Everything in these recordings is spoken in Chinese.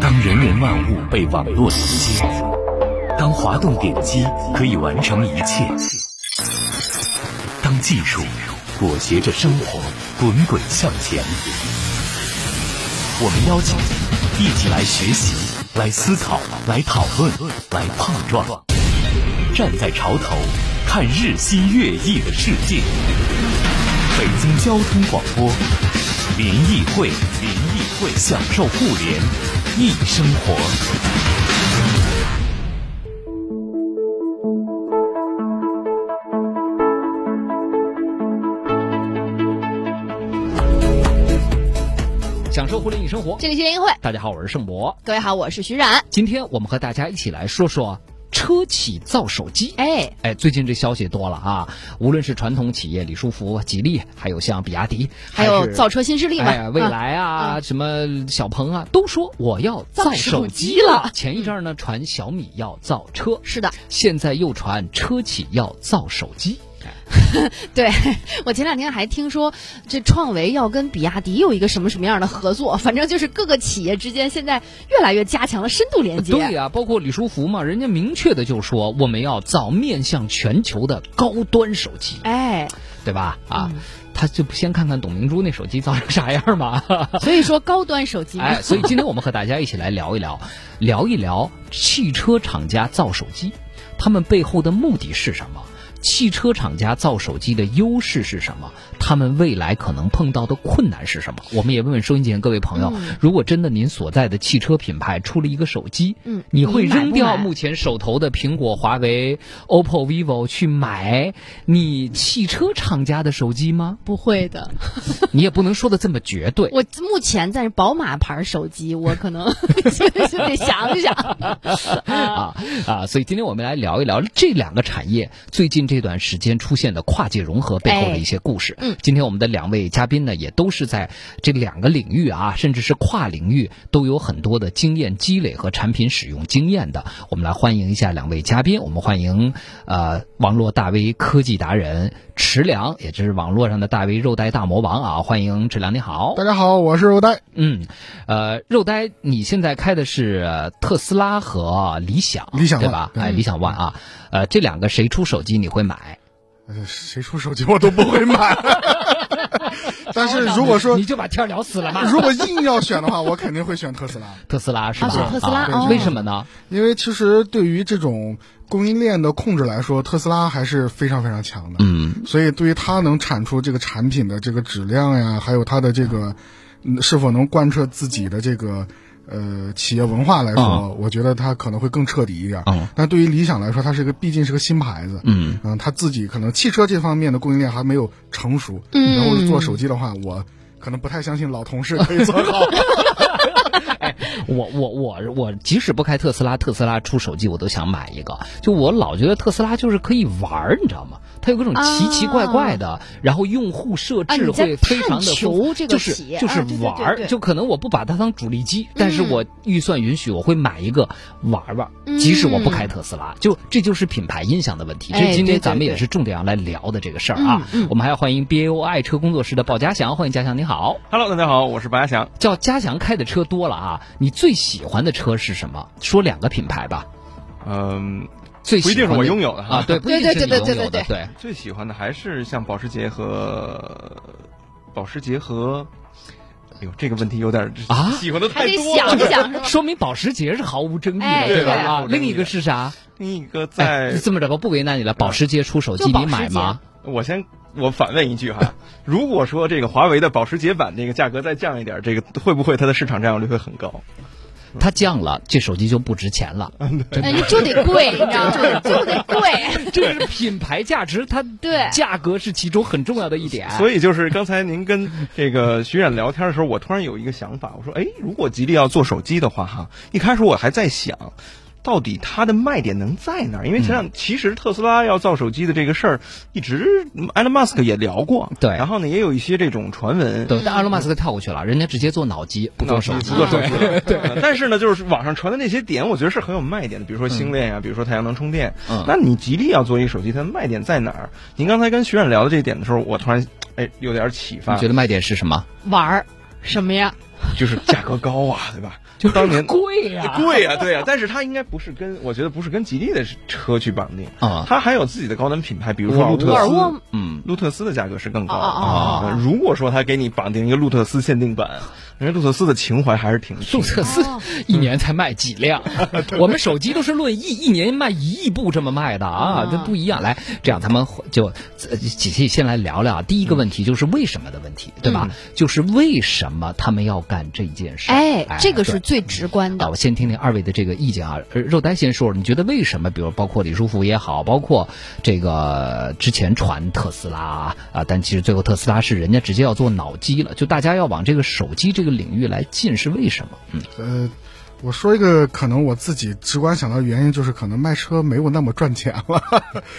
当人人万物被网络连接，当滑动点击可以完成一切，当技术裹挟着生活滚滚向前，我们邀请您一起来学习、来思考、来讨论、来碰撞，站在潮头看日新月异的世界。北京交通广播，联谊会，联谊会，享受互联。易生活。享受互联易生活，这里是联谊会。大家好，我是盛博。各位好，我是徐冉。今天我们和大家一起来说说车企造手机。哎哎，最近这消息多了啊！无论是传统企业李书福、吉利，还有像比亚迪，还有造车新势力嘛，哎，蔚来啊，什么小鹏啊，都说我要造手机了。前一阵呢，传小米要造车，是的，现在又传车企要造手机。对我前两天还听说，这创维要跟比亚迪有一个什么什么样的合作，反正就是各个企业之间现在越来越加强了深度连接。对呀，包括李书福嘛，人家明确的就说我们要造面向全球的高端手机，哎，对吧？啊，他就不先看看董明珠那手机造成啥样嘛。所以说高端手机。哎，所以今天我们和大家一起来聊一聊，聊一聊汽车厂家造手机，他们背后的目的是什么？汽车厂家造手机的优势是什么？他们未来可能碰到的困难是什么？我们也问问收音机前各位朋友，嗯、如果真的您所在的汽车品牌出了一个手机，嗯，你会扔掉目前手头的苹果、华为、OPPO、vivo 去买你汽车厂家的手机吗？不会的，你也不能说的这么绝对。我目前在宝马牌手机，我可能 就得想一想 啊啊！所以今天我们来聊一聊这两个产业最近这。这段时间出现的跨界融合背后的一些故事。哎、嗯，今天我们的两位嘉宾呢，也都是在这两个领域啊，甚至是跨领域都有很多的经验积累和产品使用经验的。我们来欢迎一下两位嘉宾。我们欢迎呃网络大 V 科技达人池良，也就是网络上的大 V 肉呆大魔王啊！欢迎池良，你好。大家好，我是肉呆。嗯，呃，肉呆，你现在开的是特斯拉和理想，理想对吧？哎，理想 ONE 啊，呃，这两个谁出手机你会买？呃，谁出手机我都不会买。但是如果说你就把天聊死了嘛。如果硬要选的话，我肯定会选特斯拉。特斯拉是吧？啊、特斯拉、为什么呢？因为其实对于这种供应链的控制来说，特斯拉还是非常非常强的。嗯，所以对于它能产出这个产品的这个质量呀，还有它的这个是否能贯彻自己的这个。呃，企业文化来说，嗯、我觉得它可能会更彻底一点。嗯，但对于理想来说，它是一个毕竟是个新牌子。嗯嗯，它自己可能汽车这方面的供应链还没有成熟。嗯，然后做手机的话，我可能不太相信老同事可以做好。哎，我我我我即使不开特斯拉，特斯拉出手机我都想买一个。就我老觉得特斯拉就是可以玩你知道吗？它有各种奇奇怪怪的，啊、然后用户设置会非常的丰富，就是就是玩、啊、对对对就可能我不把它当主力机，但是我预算允许，我会买一个玩玩，嗯、即使我不开特斯拉，就这就是品牌音响的问题。哎、这今天咱们也是重点要来聊的这个事儿啊。嗯嗯、我们还要欢迎 BAO 爱车工作室的鲍家祥，欢迎家祥，你好。Hello，大家好，我是鲍家祥。叫家祥开的车多了啊，你最喜欢的车是什么？说两个品牌吧。嗯。最不一定是我拥有的啊，对，不一定是你拥有的，对。最喜欢的还是像保时捷和保时捷和，哎呦，这个问题有点啊，喜欢的太多了，想想 说明保时捷是毫无争议的，哎、对吧？啊，啊，另一个是啥？另一个在、哎、这么着吧，不为难你了。保时捷出手机，你买吗？我先我反问一句哈，如果说这个华为的保时捷版这个价格再降一点，这个会不会它的市场占有率会很高？它降了，这手机就不值钱了，哎，就得贵，你知道吗？就得贵，这是品牌价值，它对价格是其中很重要的一点。所以就是刚才您跟这个徐冉聊天的时候，我突然有一个想法，我说，哎，如果吉利要做手机的话，哈，一开始我还在想。到底它的卖点能在哪儿？因为前两、嗯、其实特斯拉要造手机的这个事儿，一直埃隆·马斯克也聊过，对，然后呢也有一些这种传闻，对，但埃隆·马斯克跳过去了，人家直接做脑机，不做手机，不做手机，对。但是呢，就是网上传的那些点，我觉得是很有卖点的，比如说星链呀、啊，比如说太阳能充电。嗯，那你吉利要做一个手机，它的卖点在哪儿？您刚才跟徐冉聊的这一点的时候，我突然哎有点启发。你觉得卖点是什么？玩儿什么呀？就是价格高啊，对吧？就当年贵呀、贵啊，对啊，但是它应该不是跟我觉得不是跟吉利的车去绑定。啊。它还有自己的高端品牌，比如说路特斯沃尔沃，嗯，路特斯的价格是更高的。哦哦哦哦呃如果说它给你绑定一个路特斯限定版，人家路特斯的情怀还是挺路特斯哦一年才卖几辆，我们手机都是论亿，一年卖一亿部这么卖的啊，啊这不一样。来，这样咱们就呃仔细先来聊聊第一个问题，就是为什么的问题，对吧？就是为什么他们要干这件事？哎，这个是最直观啊，的。我先听听二位的这个意见啊。呃肉呆先说，你觉得为什么？比如包括李书福也好，包括这个之前传特斯拉啊，啊但其实最后特斯拉是人家直接要做脑机了，就大家要往这个手机这个领域来进，是为什么？嗯，呃，我说一个可能我自己直观想到的原因，就是可能卖车没有那么赚钱了，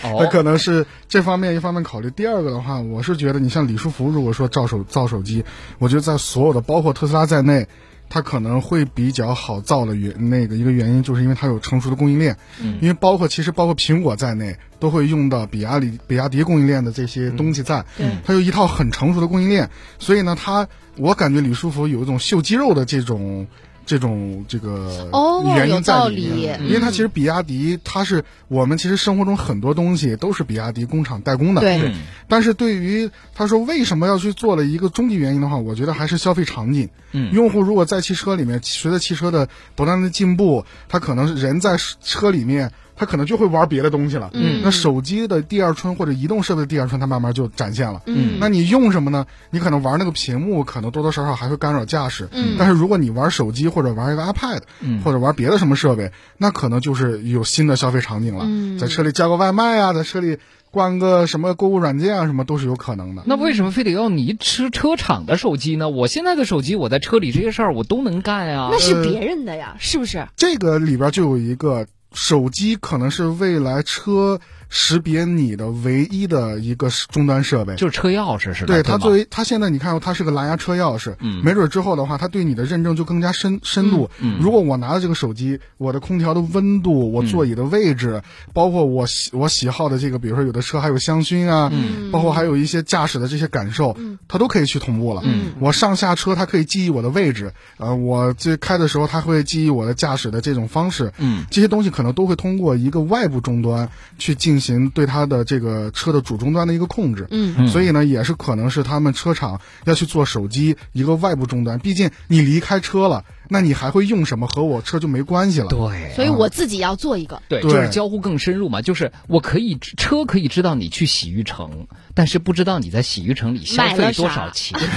哦 那可能是这方面一方面考虑。第二个的话，我是觉得你像李书福，如果说造手造手机，我觉得在所有的包括特斯拉在内。它可能会比较好造的原那个一个原因，就是因为它有成熟的供应链，嗯，因为包括其实包括苹果在内都会用到比亚迪比亚迪供应链的这些东西在，嗯。它有一套很成熟的供应链，所以呢，它我感觉李书福有一种秀肌肉的这种这种这个哦原因在里面，理因为它其实比亚迪它是我们其实生活中很多东西都是比亚迪工厂代工的，对，但是对于他说为什么要去做了一个终极原因的话，我觉得还是消费场景。嗯。用户如果在汽车里面，随着汽车的不断的进步，他可能人在车里面，他可能就会玩别的东西了。嗯那手机的第二春或者移动设备的第二春，它慢慢就展现了。嗯那你用什么呢？你可能玩那个屏幕，可能多多少少还会干扰驾驶。嗯但是如果你玩手机或者玩一个 iPad，、嗯或者玩别的什么设备，那可能就是有新的消费场景了。嗯在车里叫个外卖啊，在车里关个什么购物软件啊，什么都是有可能的。那为什么非得要你吃车厂的手机呢？我现在的手机，我在车里这些事儿我都能干呀那。是别人的呀，是不是？这个里边就有一个手机，可能是未来车识别你的唯一的一个终端设备。就是车钥匙是吧，对它作为它现在你看，它是个蓝牙车钥匙，嗯。没准之后的话，它对你的认证就更加深深度。嗯如果我拿着这个手机，我的空调的温度，我座椅的位置，包括我喜我喜好的这个，比如说有的车还有香薰啊，嗯。包括还有一些驾驶的这些感受，嗯。它都可以去同步了。嗯。我上下车它可以记忆我的位置，呃，我这开的时候它会记忆我的驾驶的这种方式，嗯。这些东西可能都会通过一个外部终端去进行对它的这个车的主终端的一个控制。嗯嗯所以呢，也是可能是他们车厂要去做手机一个外部终端。毕竟你离开车了，那你还会用什么？和我车就没关系了。对，所以我自己要做一个。对，就是交互更深入嘛，就是我可以车可以知道你去洗浴城，但是不知道你在洗浴城里消费多少钱，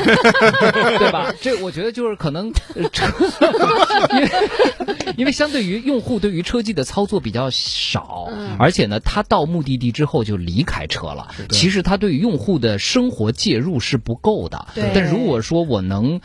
对吧？这我觉得就是可能呃车，因为因为相对于用户对于车机的操作比较少，嗯而且呢，他到目的地之后就离开车了，其实他对于用户的生活介入是不够的。对但如果说我能。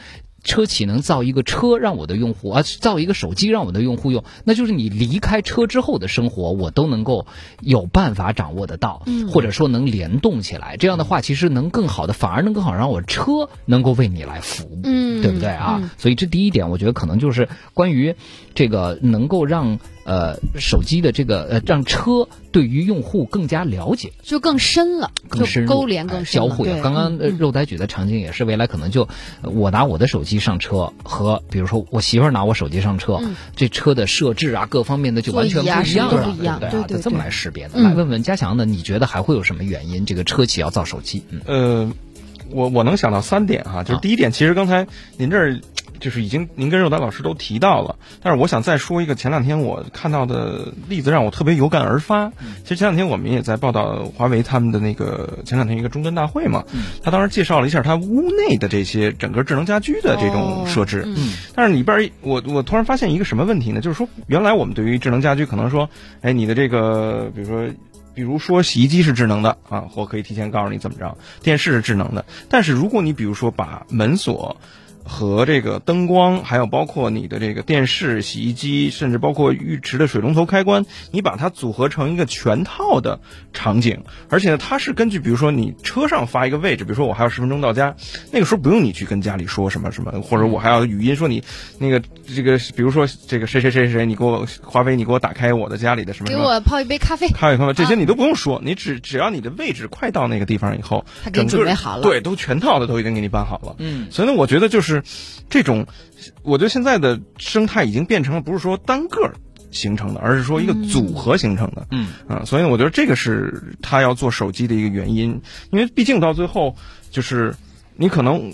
车企能造一个车让我的用户啊，造一个手机让我的用户用，那就是你离开车之后的生活，我都能够有办法掌握得到，嗯或者说能联动起来。这样的话，其实能更好的，反而能更好让我车能够为你来服务，嗯对不对啊？嗯所以这第一点，我觉得可能就是关于这个能够让呃手机的这个呃让车对于用户更加了解。就更深了，更深勾连更哎深了。交互。刚刚肉呆举的场景也是，未来可能就呃我拿我的手机上车和比如说我媳妇儿拿我手机上车，嗯这车的设置啊各方面的就完全不一样了，对？对对就这么来识别的。嗯来问问嘉祥呢，你觉得还会有什么原因？这个车企要造手机？嗯呃，我我能想到三点哈，就是啊第一点，其实刚才您这儿就是已经您跟肉丹老师都提到了，但是我想再说一个前两天我看到的例子，让我特别有感而发。其实前两天我们也在报道华为他们的那个前两天一个终端大会嘛，他当时介绍了一下他屋内的这些整个智能家居的这种设置。嗯但是里边儿我我突然发现一个什么问题呢？就是说，原来我们对于智能家居可能说，哎，你的这个，比如说，比如说洗衣机是智能的啊，或可以提前告诉你怎么着，电视是智能的。但是如果你比如说把门锁和这个灯光，还有包括你的这个电视、洗衣机，甚至包括浴池的水龙头开关，你把它组合成一个全套的场景，而且呢，它是根据比如说你车上发一个位置，比如说我还有十分钟到家，那个时候不用你去跟家里说什么什么，或者我还要语音说你那个这个，比如说这个谁谁谁谁，你给我华为，你给我打开我的家里的什么什么。给我泡一杯咖啡，咖啡咖啡，这些你都不用说，你只只要你的位置快到那个地方以后，他给你整个准备好了对，都全套的都已经给你办好了。嗯所以呢，我觉得就是就是这种，我觉得现在的生态已经变成了不是说单个形成的，而是说一个组合形成的。嗯啊，所以我觉得这个是他要做手机的一个原因，因为毕竟到最后就是你可能。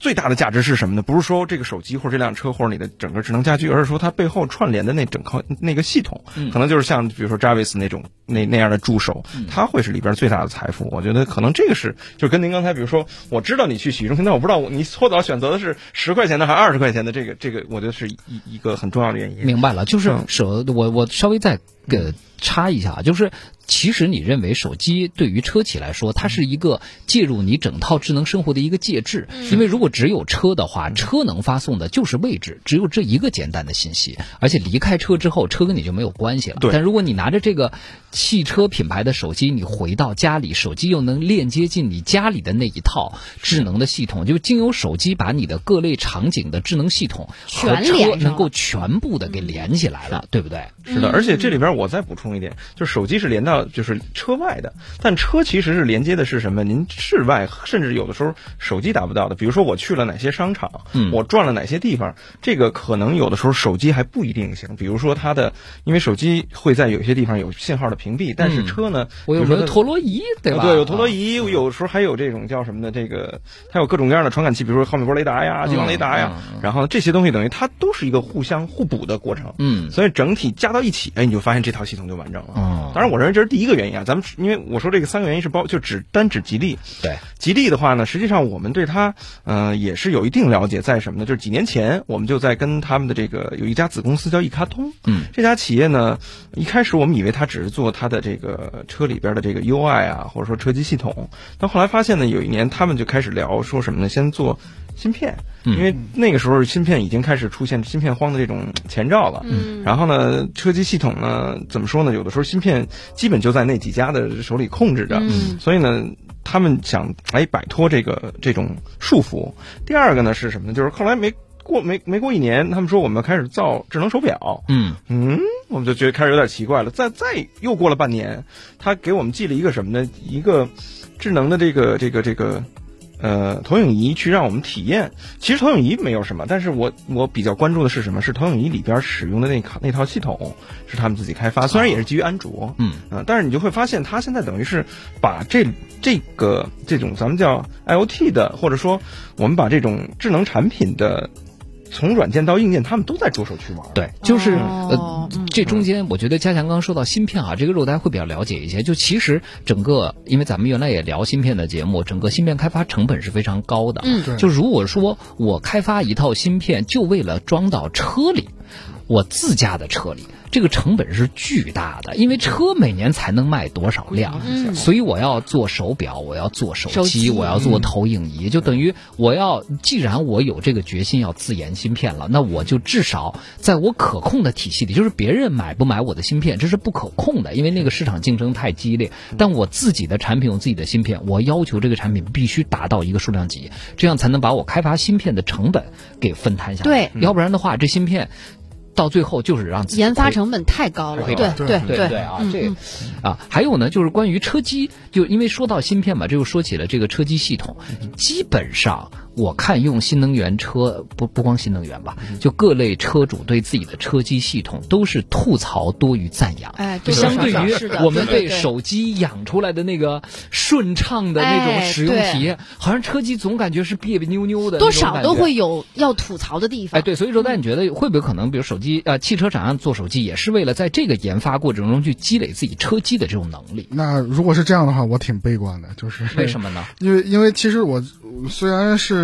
最大的价值是什么呢？不是说这个手机或者这辆车或者你的整个智能家居，而是说它背后串联的那整套那个系统，嗯可能就是像比如说 Jarvis 那种那那样的助手，它会是里边最大的财富。我觉得可能这个是，就跟您刚才比如说，我知道你去洗浴中心，但我不知道你搓澡选择的是十块钱的还是二十块钱的，这个这个我觉得是一一个很重要的原因。明白了，就是嗯手，我我稍微再呃插一下啊，就是其实你认为手机对于车企来说，它是一个介入你整套智能生活的一个介质，因为如果只有车的话，车能发送的就是位置，只有这一个简单的信息，而且离开车之后，车跟你就没有关系了。但如果你拿着这个汽车品牌的手机，你回到家里，手机又能链接进你家里的那一套智能的系统，就经由手机把你的各类场景的智能系统和车全连上能够全部的给连起来了，对不对？是的，而且这里边我再补充一点，就是手机是连到就是车外的，但车其实是连接的是什么？您室外甚至有的时候手机达不到的，比如说我去了哪些商场，嗯我转了哪些地方，这个可能有的时候手机还不一定行。比如说它的，因为手机会在有些地方有信号的屏蔽，但是嗯车呢，我有个比如说它陀螺仪，对吧？啊对，有陀螺仪，仪，有时候还有这种叫什么呢？这个它有各种各样的传感器，比如说毫米波雷达呀、激光雷达呀，然后这些东西等于它都是一个互相互补的过程。嗯所以整体加到一起，哎，你就发现这套系统就完整了。哦当然，我认为这是第一个原因啊。咱们因为我说这个三个原因是包，就只单指吉利。对，吉利的话呢，实际上我们对它，呃，也是有一定了解，在什么呢？就是几年前我们就在跟他们的这个有一家子公司叫易卡通，嗯，这家企业呢，一开始我们以为它只是做它的这个车里边的这个 UI 啊，或者说车机系统，但后来发现呢，有一年他们就开始聊说什么呢？先做芯片，嗯因为那个时候芯片已经开始出现芯片荒的这种前兆了。嗯然后呢，车机系统呢，怎么说呢？有的时候芯片基本就在那几家的手里控制着，嗯所以呢，他们想哎摆脱这个这种束缚。第二个呢是什么呢？就是后来没过没没过一年，他们说我们要开始造智能手表，嗯嗯，我们就觉得开始有点奇怪了。再再又过了半年，他给我们寄了一个什么呢？一个智能的这个这个这个。呃，投影仪去让我们体验。其实投影仪没有什么，但是我我比较关注的是什么？是投影仪里边使用的那套那套系统是他们自己开发，虽然也是基于安卓，嗯啊、但是你就会发现，它现在等于是把这这个这种咱们叫 IOT 的，或者说我们把这种智能产品的从软件到硬件，他们都在着手去玩。对，就是、哦呃嗯，这中间我觉得加强刚刚说到芯片啊，这个肉大家会比较了解一些。就其实整个，因为咱们原来也聊芯片的节目，整个芯片开发成本是非常高的。嗯对就如果说我开发一套芯片，就为了装到车里，我自家的车里，这个成本是巨大的，因为车每年才能卖多少辆，嗯所以我要做手表，我要做手机，手机我要做投影仪，就等于我要，既然我有这个决心要自研芯片了，那我就至少在我可控的体系里，就是别人买不买我的芯片，这是不可控的，因为那个市场竞争太激烈。但我自己的产品，我自己的芯片，我要求这个产品必须达到一个数量级，这样才能把我开发芯片的成本给分摊下来。对要不然的话，这芯片到最后就是让自己研发成本太高了，亏对对对对啊，这嗯嗯啊，还有呢，就是关于车机，就因为说到芯片嘛，这又说起了这个车机系统。基本上我看用新能源车，不不光新能源吧，就各类车主对自己的车机系统都是吐槽多于赞扬。哎，对相对于我们对对手机养出来的那个顺畅的那种哎使用体验，好像车机总感觉是别别扭扭的，多少都。会有要吐槽的地方。哎，对，所以说，那你觉得会不会可能，比如手机呃，汽车厂商做手机也是为了在这个研发过程中去积累自己车机的这种能力？那如果是这样的话，我挺悲观的，就是为什么呢？因为因为其实我虽然是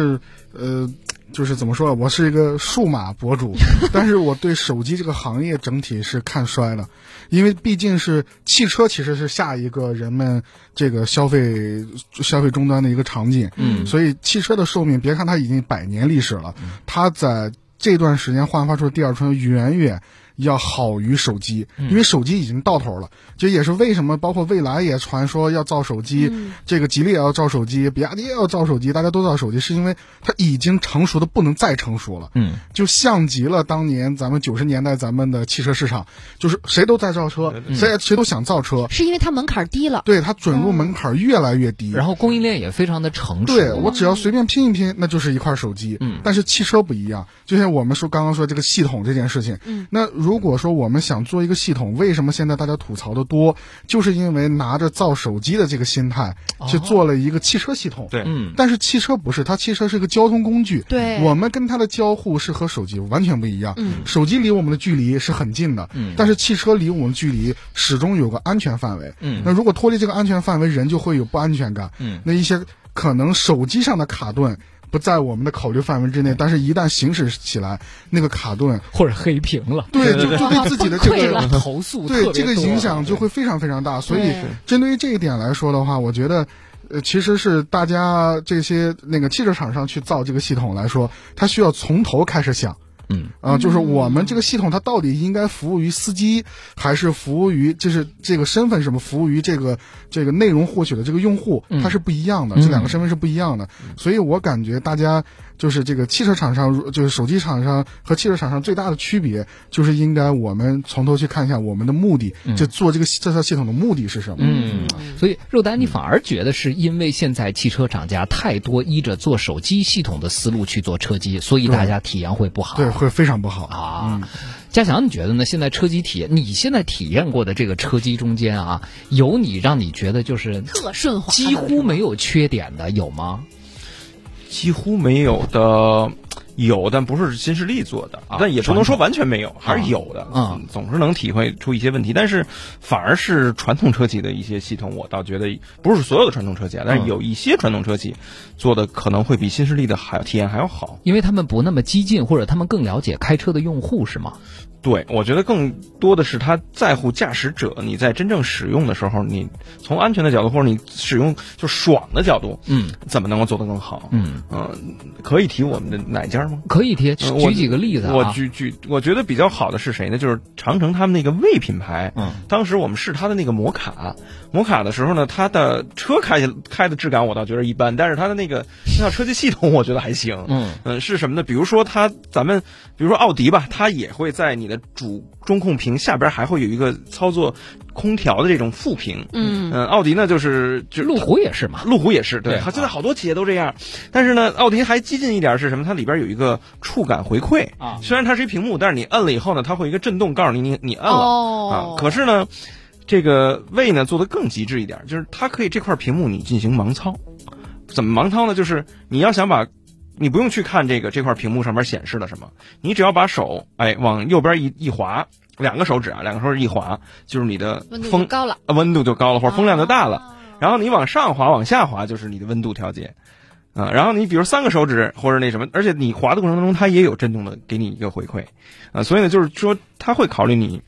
呃，就是怎么说，我是一个数码博主，但是我对手机这个行业整体是看衰的，因为毕竟是汽车其实是下一个人们这个消费消费终端的一个场景，嗯。所以汽车的寿命，别看它已经百年历史了，它在这段时间焕发出的第二春远远要好于手机，因为手机已经到头了。这也是为什么，包括蔚来也传说要造手机，这个吉利也要造手机，比亚迪也要造手机，大家都造手机，是因为它已经成熟的不能再成熟了。嗯，就像极了当年咱们九十年代咱们的汽车市场，就是谁都在造车，谁谁都想造车，是因为它门槛低了。对它准入门槛越来越低，然后供应链也非常的成熟。对我只要随便拼一拼，那就是一块手机。嗯，但是汽车不一样，就像我们说刚刚说这个系统这件事情。嗯，那如果说我们想做一个系统，为什么现在大家吐槽的多？就是因为拿着造手机的这个心态去做了一个汽车系统。对，嗯，但是汽车不是，它汽车是个交通工具。对我们跟它的交互是和手机完全不一样。嗯手机离我们的距离是很近的，嗯但是汽车离我们距离始终有个安全范围。嗯那如果脱离这个安全范围，人就会有不安全感。嗯那一些可能手机上的卡顿不在我们的考虑范围之内，但是一旦行驶起来，那个卡顿，或者黑屏了，对，就就对。自己的这个 投诉对这个影响就会非常非常大。所以针对于这一点来说的话，我觉得。呃，其实是大家这些那个汽车厂商去造这个系统来说，它需要从头开始想，嗯啊、就是我们这个系统它到底应该服务于司机，还是服务于就是这个身份什么服务于这个这个内容获取的这个用户，它是不一样的，这两个身份是不一样的。所以我感觉大家就是这个汽车厂商，如就是手机厂商和汽车厂商最大的区别，就是应该我们从头去看一下我们的目的，就做这个这套系统的目的是什么。嗯，所以肉丹，你反而觉得是因为现在汽车厂家太多依着做手机系统的思路去做车机，所以大家体验会不好。对，会非常不好。啊，嘉祥，你觉得呢？现在车机体验，你现在体验过的这个车机中间啊，有你让你觉得就是特顺滑几乎没有缺点的，有吗？几乎没有的。有，但不是新势力做的，啊但也不能说完全没有，还是有的。啊总是能体会出一些问题，但是反而是传统车企的一些系统，我倒觉得不是所有的传统车企啊，但是有一些传统车企做的可能会比新势力的还体验还要好。因为他们不那么激进，或者他们更了解开车的用户，是吗？对，我觉得更多的是他在乎驾驶者，你在真正使用的时候，你从安全的角度或者你使用就爽的角度，嗯怎么能够做得更好？嗯，嗯、可以提我们的哪家吗？可以提举几个例子啊。我举举，我觉得比较好的是谁呢？就是长城他们那个魏品牌。嗯，当时我们试他的那个摩卡，摩卡的时候呢，它的车开起开的质感我倒觉得一般，但是它的那个那套车机系统我觉得还行。嗯嗯，是什么呢？比如说它，咱们比如说奥迪吧，它也会在你的主中控屏下边还会有一个操作空调的这种副屏。嗯嗯，奥迪呢就是就路虎也是嘛。路虎也是，对，现在好多企业都这样。但是呢，奥迪还激进一点是什么？它里边有一个触感回馈啊虽然它是一屏幕，但是你摁了以后呢，它会一个震动告诉你你你摁了、哦啊。可是呢，这个魏呢做的更极致一点，就是它可以这块屏幕你进行盲操。怎么盲操呢？就是你要想把。你不用去看这个这块屏幕上面显示了什么，你只要把手哎往右边一一滑，两个手指啊，两个手指一滑，就是你的温度就风高了，呃温度就高了，或者风量就大了。啊然后你往上滑、往下滑，就是你的温度调节，啊，然后你比如三个手指或者那什么，而且你滑的过程当中，它也有震动的给你一个回馈，啊，所以呢，就是说它会考虑你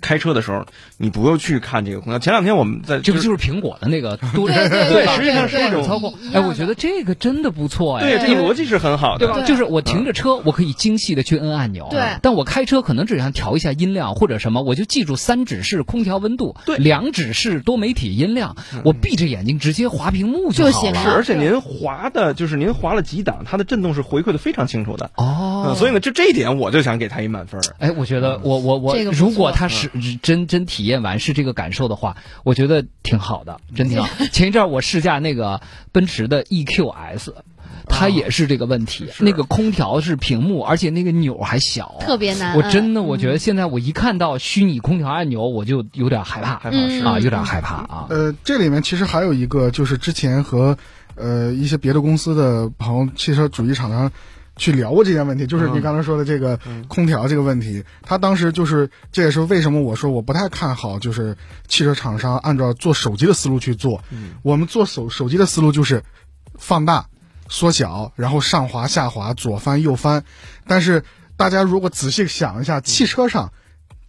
开车的时候，你不用去看这个空调。前两天我们在这不就是苹果的那个多 对对对对实际上是这种操控哎，我觉得这个真的不错哎。对这个逻辑是很好的，对吧？就是我停着车，我可以精细的去摁按钮。对但我开车可能只想调一下音量或者什么，我就记住三指是空调温度，对两指是多媒体音量，我闭着眼睛直接滑屏幕。就好了是，而且您滑的就是您滑了几档，它的震动是回馈的非常清楚的。哦嗯，，所以呢，就这一点我就想给他一满分。哎，我觉得我我我，这个如果他是真真体验完是这个感受的话，我觉得挺好的，真挺好。前一阵儿我试驾那个奔驰的 EQS。它也是这个问题，那个空调是屏幕，而且那个钮还小，特别难我真的，我觉得现在我一看到虚拟空调按钮，我就有点害怕，害怕是啊，有点害怕啊。呃，这里面其实还有一个，就是之前和呃一些别的公司的朋友、汽车主机厂商去聊过这件问题，就是你刚才说的这个空调这个问题。他当时就是，这也是为什么我说我不太看好，就是汽车厂商按照做手机的思路去做。我们做手手机的思路就是放大、缩小，然后上滑、下滑、左翻、右翻。但是大家如果仔细想一下，汽车上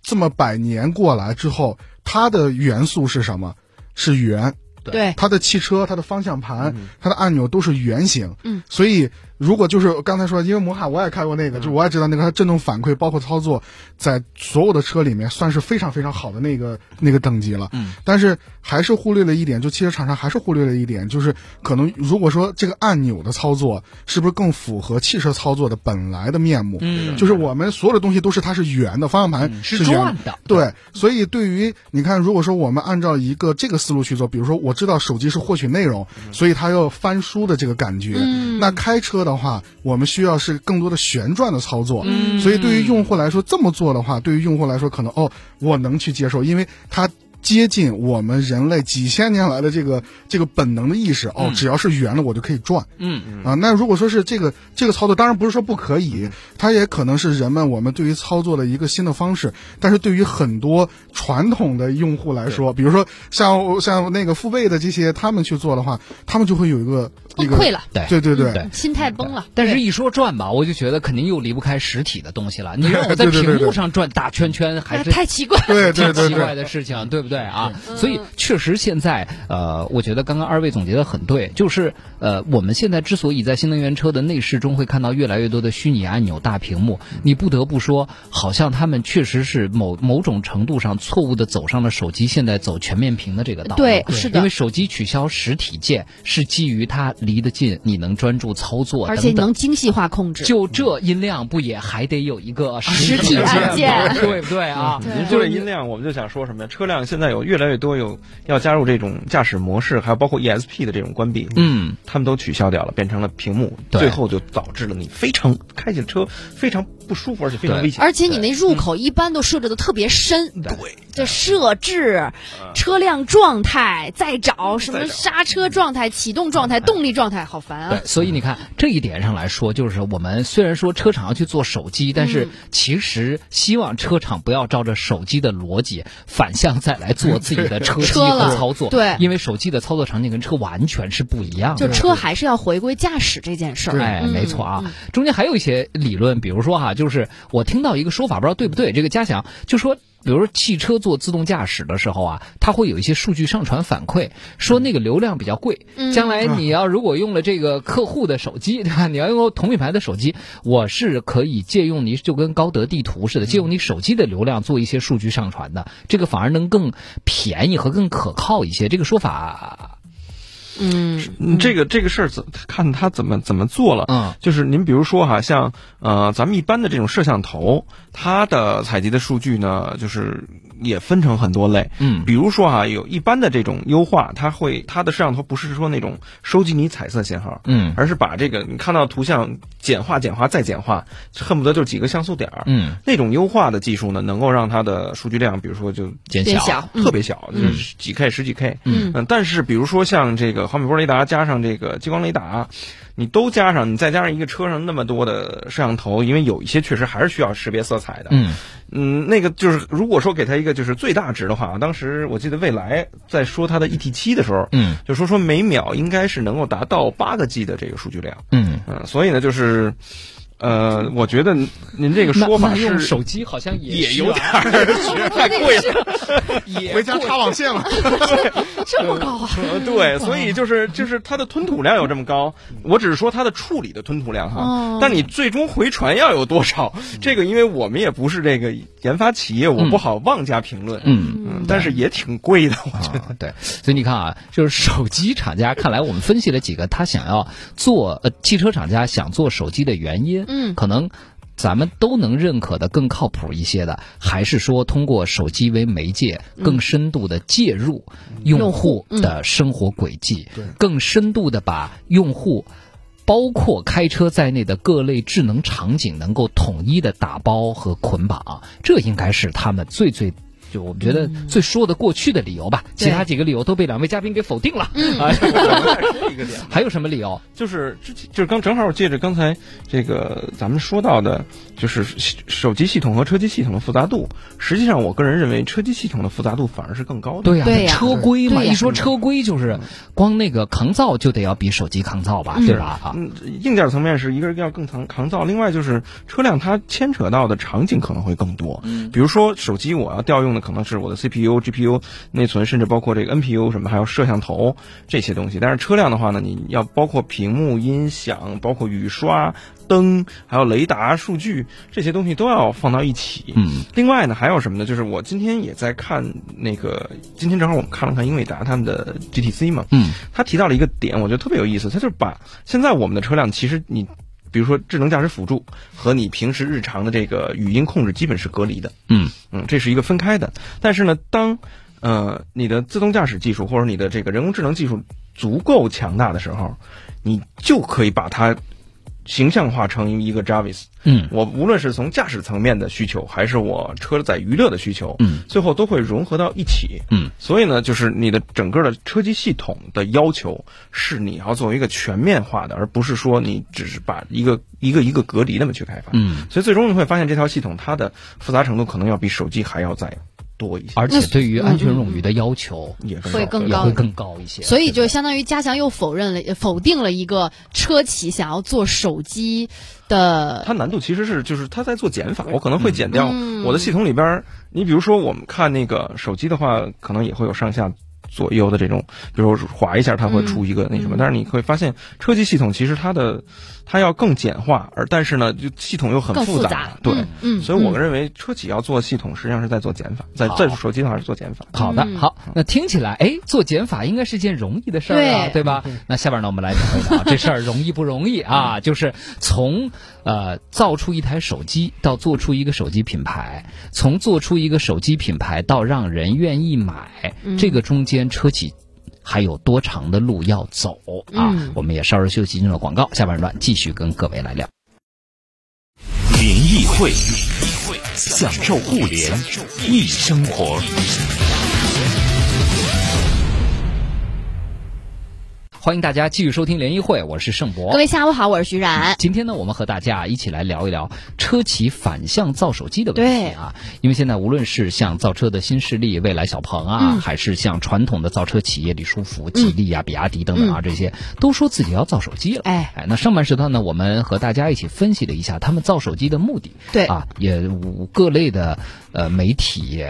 这么百年过来之后，它的元素是什么？是圆。对，它的汽车、它的方向盘、它的按钮都是圆形。嗯，所以如果就是刚才说，因为摩卡我也开过那个，就我也知道那个它震动反馈包括操作，在所有的车里面算是非常非常好的那个那个等级了。嗯，但是还是忽略了一点，就汽车厂商还是忽略了一点，就是可能如果说这个按钮的操作是不是更符合汽车操作的本来的面目？嗯就是我们所有的东西都是它是圆的，方向盘嗯是圆转的对，所以对于你看，如果说我们按照一个这个思路去做，比如说我知道手机是获取内容，所以它要翻书的这个感觉。嗯那开车的话，我们需要是更多的旋转的操作。嗯所以对于用户来说，这么做的话，对于用户来说，可能哦，我能去接受，因为它。接近我们人类几千年来的这个这个本能的意识哦，只要是圆了我就可以转，嗯。啊，那如果说是这个这个操作，当然不是说不可以，它也可能是人们我们对于操作的一个新的方式。但是对于很多传统的用户来说，比如说像像那个父辈的这些，他们去做的话，他们就会有一个崩溃了，对。对对对。对。心态崩了。但是，一说转吧，我就觉得肯定又离不开实体的东西了。你让我在 屏幕上转大圈圈，还哎是 太奇怪了。对对对挺奇怪对，的事情，对不对啊？所以确实现在，呃，我觉得刚刚二位总结的很对，就是呃，我们现在之所以在新能源车的内饰中会看到越来越多的虚拟按钮、大屏幕，你不得不说，好像他们确实是某某种程度上错误的走上了手机现在走全面屏的这个道路。对是的因为手机取消实体键是基于它离得近，你能专注操作，而且能精细化控制。就这音量不也还得有一个实体体按键对不对啊？您说这音量，我们就想说什么呀？车辆现在有越来越多有要加入这种驾驶模式，还有包括 ESP 的这种关闭，嗯，他们都取消掉了，变成了屏幕，最后就导致了你非常开起车非常不舒服，而且非常危险。而且你那入口一般都设置的特别深，对，就设置、车辆状态，再找什么刹车状态、启动状态、动力状态，好烦啊对啊！，所以你看这一点上来说，就是我们虽然说车厂要去做手机，但是其实希望车厂不要照着手机的逻辑反向再来做 自己的车机和操作。对因为手机的操作场景跟车完全是不一样的。就车还是要回归驾驶这件事儿。哎，嗯没错啊，中间还有一些理论，比如说哈，就是我听到一个说法，不知道对不对。这个嘉祥就说，比如说汽车做自动驾驶的时候啊，它会有一些数据上传反馈，说那个流量比较贵，嗯将来你要如果用了这个客户的手机，对吧？你要用同品牌的手机，我是可以借用你，就跟高德地图似的，借用你手机的流量做一些数据上传的，这个反而能更便宜和更可靠一些。这个说法，嗯，嗯，这个这个事儿怎看他怎么怎么做了？嗯，就是您比如说哈，像呃咱们一般的这种摄像头，它的采集的数据呢，就是也分成很多类。嗯。比如说哈，有一般的这种优化，它会它的摄像头不是说那种收集你彩色信号，嗯。而是把这个你看到图像简化、简化再简化，恨不得就几个像素点儿。嗯，那种优化的技术呢，能够让它的数据量，比如说就减变小，嗯。特别小，就是几 K、十几 K。嗯。嗯，但是比如说像这个毫米波雷达加上这个激光雷达，你都加上，你再加上一个车上那么多的摄像头，因为有一些确实还是需要识别色彩的。嗯嗯，那个就是如果说给它一个就是最大值的话，当时我记得未来在说它的 ET 七的时候，嗯就说说每秒应该是能够达到八个 G 的这个数据量。嗯。嗯，所以呢，就是。呃，我觉得您这个说法是手机好像也也有点儿太贵了，也回家插网线了。这么高啊！呃对，所以就是就是它的吞吐量有这么高，我只是说它的处理的吞吐量哈，哦。但你最终回传要有多少，这个因为我们也不是这个研发企业，我不好妄加评论，嗯。嗯，但是也挺贵的，我觉得。啊，对，所以你看啊，就是手机厂家，看来我们分析了几个他想要做呃汽车厂家想做手机的原因，嗯可能。咱们都能认可的更靠谱一些的，还是说通过手机为媒介，更深度的介入用户的生活轨迹，对更深度的把用户。包括开车在内的各类智能场景能够统一的打包和捆绑，这应该是他们最最。就我们觉得最说得过去的理由吧，其他几个理由都被两位嘉宾给否定了。啊，再说一个点，还有什么理由？就是之前就是刚正好借着刚才这个咱们说到的，就是手机系统和车机系统的复杂度。实际上，我个人认为车机系统的复杂度反而是更高的。对呀、对呀车规嘛，一说车规就是光那个抗造就得要比手机抗造吧，对吧？啊，嗯，硬件层面是一个要更抗抗造，另外就是车辆它牵扯到的场景可能会更多。嗯比如说手机，我要调用的可能是我的 CPU、GPU、内存，甚至包括这个 NPU 什么，还有摄像头这些东西。但是车辆的话呢，你要包括屏幕、音响，包括雨刷、灯，还有雷达、数据这些东西都要放到一起。嗯，另外呢，还有什么呢？就是我今天也在看那个，今天正好我们看了看英伟达他们的 GTC 嘛，嗯，他提到了一个点，我觉得特别有意思，他就是把现在我们的车辆其实你。比如说，智能驾驶辅助和你平时日常的这个语音控制基本是隔离的，嗯嗯，这是一个分开的。但是呢，当呃你的自动驾驶技术或者你的这个人工智能技术足够强大的时候，你就可以把它形象化成一个 Jarvis。嗯我无论是从驾驶层面的需求，还是我车载娱乐的需求，嗯，最后都会融合到一起。嗯，所以呢，就是你的整个的车机系统的要求是你要作为一个全面化的，而不是说你只是把一个一个一个隔离那么去开发。嗯，所以最终你会发现这套系统它的复杂程度可能要比手机还要再多一些，而且对于安全冗余的要求也更会更高会更高一些。所以就相当于加强又否认了、否定了一个车企想要做手机的它难度其实是就是它在做减法，我可能会减掉嗯我的系统里边儿。你比如说我们看那个手机的话，可能也会有上下。左右的这种，比如说划一下，它会出一个那什么，嗯但是你会发现车机系统其实它的它要更简化，而但是呢，就系统又很复杂，杂。对，嗯，嗯所以我嗯认为车企要做系统，实际上是在做减法，在在手机上是做减法。好的，嗯好，那听起来，哎，做减法应该是件容易的事儿啊，对对吧？那下边呢，我们来聊一聊这事儿容易不容易啊？就是从呃造出一台手机到做出一个手机品牌，从做出一个手机品牌到让人愿意买，嗯这个中间车企。还有多长的路要走啊？嗯我们也稍事休息，进入了广告，下半段继续跟各位来聊。联谊会，享受互联易生活。欢迎大家继续收听联谊会，我是盛博各。位下午好，我是徐冉。今天呢，我们和大家一起来聊一聊车企反向造手机的问题啊。因为现在无论是像造车的新势力蔚来、小鹏啊，嗯还是像传统的造车企业李书福、吉利啊、比亚迪等等啊，这些都说自己要造手机了。哎哎，那上半时段呢，我们和大家一起分析了一下他们造手机的目的。对啊，也五各类的呃媒体。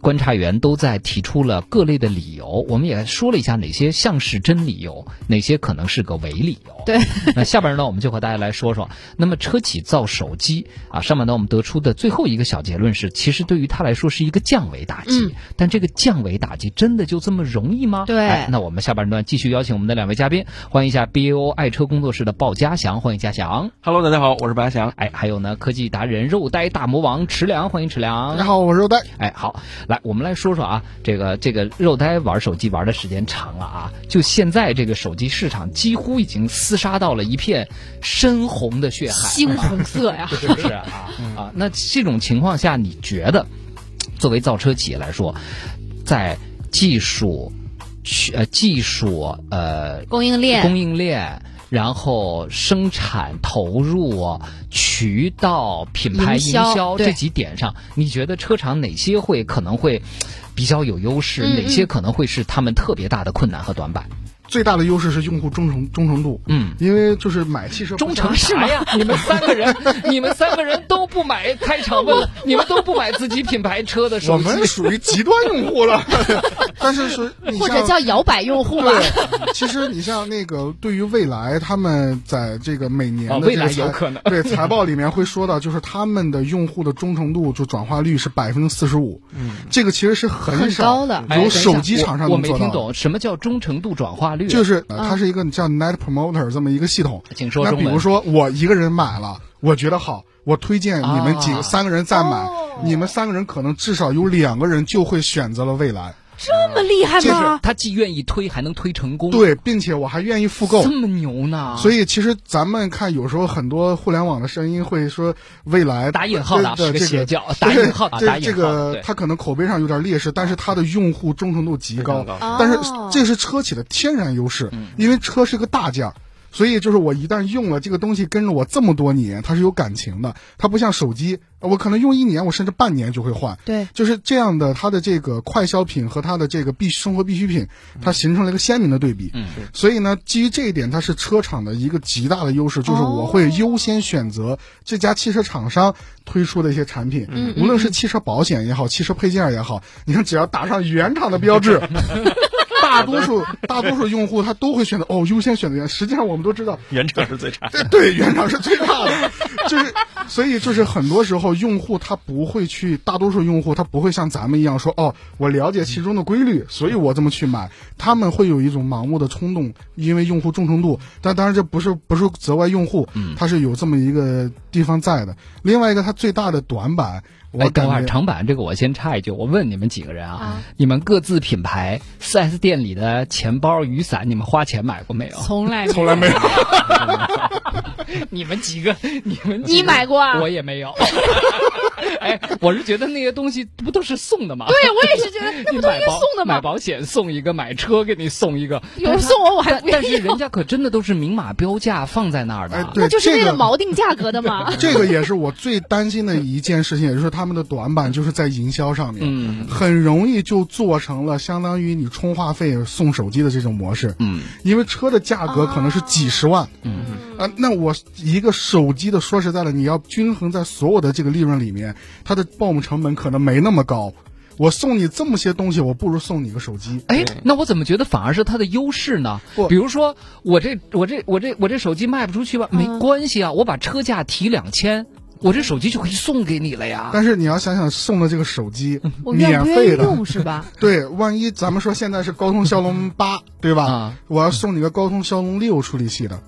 观察员都在提出了各类的理由，我们也说了一下哪些像是真理由，哪些可能是个伪理由。对，那下边呢，我们就和大家来说说，那么车企造手机啊，上半段我们得出的最后一个小结论是，其实对于它来说是一个降维打击。嗯但这个降维打击真的就这么容易吗？对哎那我们下半段继续邀请我们的两位嘉宾，欢迎一下 BAO 爱车工作室的鲍家祥，欢迎家祥。Hello，大家好，我是白祥。哎，还有呢，科技达人肉呆大魔王池良，欢迎池良。大家好，我是肉呆。哎，好，来，我们来说说啊，这个这个肉呆玩手机玩的时间长了啊，就现在这个手机市场几乎已经厮杀到了一片深红的血海，猩红色呀，是不是啊？啊，那这种情况下，你觉得作为造车企业来说，在技术、去呃技术呃供应链。供应链，然后生产投入、渠道、品牌营营销这几点上，你觉得车厂哪些会可能会比较有优势？嗯哪些可能会是他们特别大的困难和短板？最大的优势是用户忠诚忠诚度，嗯。因为就是买汽车忠诚啥呀？你们三个人，你们三个人都不买，开场问了，你们都不买自己品牌车的我手机。们属于极端用户了，但是是你或者叫摇摆用户吧。对，其实你像那个对于未来，他们在这个每年啊未来的这个财有可能对财报里面会说到，就是他们的用户的忠诚度就转化率是百分之四十五，嗯，这个其实是很高的有手机厂商我我能做到的。没听懂什么叫忠诚度转化率啊，就是呃它是一个叫 Net Promoter 这么一个系统。那。比如说我一个人买了，我觉得好，我推荐你们几啊个三个人再买哦，你们三个人可能至少有两个人就会选择了未来。这么厉害就是吗？他既愿意推，还能推成功，，对，并且我还愿意复购这。么牛呢？所以其实咱们看，有时候很多互联网的声音会说，未来打引号的这个邪教，打引号啊，这打引号。这个对它可能口碑上有点劣势，但是他的用户忠诚度极高。但是哦这是车企的天然优势，因为车是个大件儿。所以就是我一旦用了这个东西，跟着我这么多年，它是有感情的。它不像手机，我可能用一年，我甚至半年就会换。对，就是这样的，它的这个快消品和它的这个必生活必需品，它形成了一个鲜明的对比。嗯，所以呢，基于这一点，它是车厂的一个极大的优势，就是我会优先选择这家汽车厂商推出的一些产品，嗯无论是汽车保险也好，汽车配件也好，你看只要打上原厂的标志。大多数 大多数用户他都会选择哦，优先选择原。实际上我们都知道，原厂是最差的。对对，原厂是最差的，就是所以就是很多时候用户他不会去，大多数用户他不会像咱们一样说哦，我了解其中的规律，所以我这么去买。他们会有一种盲目的冲动，因为用户忠诚度。但当然这不是不是责怪用户，他是有这么一个地方在的。另外一个，它最大的短板。哎，等会儿长板这个我先插一句，我问你们几个人啊，啊你们各自品牌四 S 店里的钱包、雨伞，你们花钱买过没有？从来从来没有。你们几个，你们几个你买过啊我也没有。哎，我是觉得那些东西不都是送的吗？对，我也是觉得 那不都应该你买保送的吗？买保险送一个，买车给你送一个，有人送我，我还不但是人。家可真的都是明码标价放在那儿的。哎，对，那就是为了锚定价格的嘛。这个也是我最担心的一件事情，也就是他们的短板就是在营销上面，嗯。很容易就做成了相当于你充话费送手机的这种模式，嗯。因为车的价格可能是几十万，嗯。啊，那我一个手机的，说实在的，你要均衡在所有的这个利润里面，它的报幕成本可能没那么高。我送你这么些东西，我不如送你个手机。哎，那我怎么觉得反而是它的优势呢？比如说，我这我这我这我这手机卖不出去吧，没嗯关系啊，我把车价提两千，我这手机就可以送给你了呀。但是你要想想，送的这个手机 我愿不愿意免费的，用是吧？对，万一咱们说现在是高通骁龙八，对吧？啊我要送你个高通骁龙六处理器的，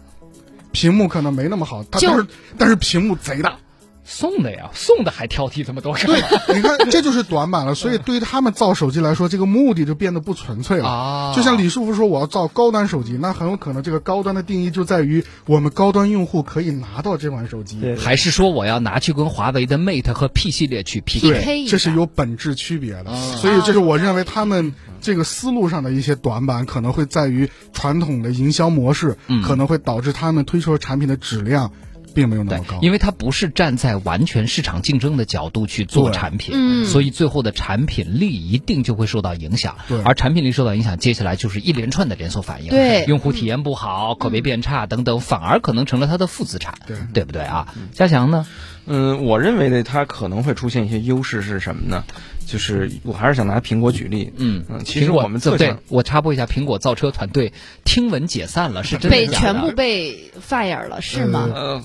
屏幕可能没那么好，它就但是但是屏幕贼大。送的呀，送的还挑剔这么多干对嘛？，你看这就是短板了。所以对于他们造手机来说，这个目的就变得不纯粹了。啊就像李书福说，我要造高端手机，那很有可能这个高端的定义就在于我们高端用户可以拿到这款手机。对还是说我要拿去跟华为的 Mate 和 P 系列去下这是有本质区别的。啊所以这是我认为他们这个思路上的一些短板，可能会在于传统的营销模式，嗯可能会导致他们推出的产品的质量并没有那对么高，。因为它不是站在完全市场竞争的角度去做产品，嗯所以最后的产品力一定就会受到影响。对而产品力受到影响，接下来就是一连串的连锁反应，对用户体验不好，口碑变差等等，反而可能成了它的负资产，对对不对啊？嘉祥呢？嗯，我认为呢它可能会出现一些优势是什么呢？就是我还是想拿苹果举例。嗯嗯，其实我们对不对我插播一下，苹果造车团队听闻解散了，是真的被全部被 fire 了是吗？呃，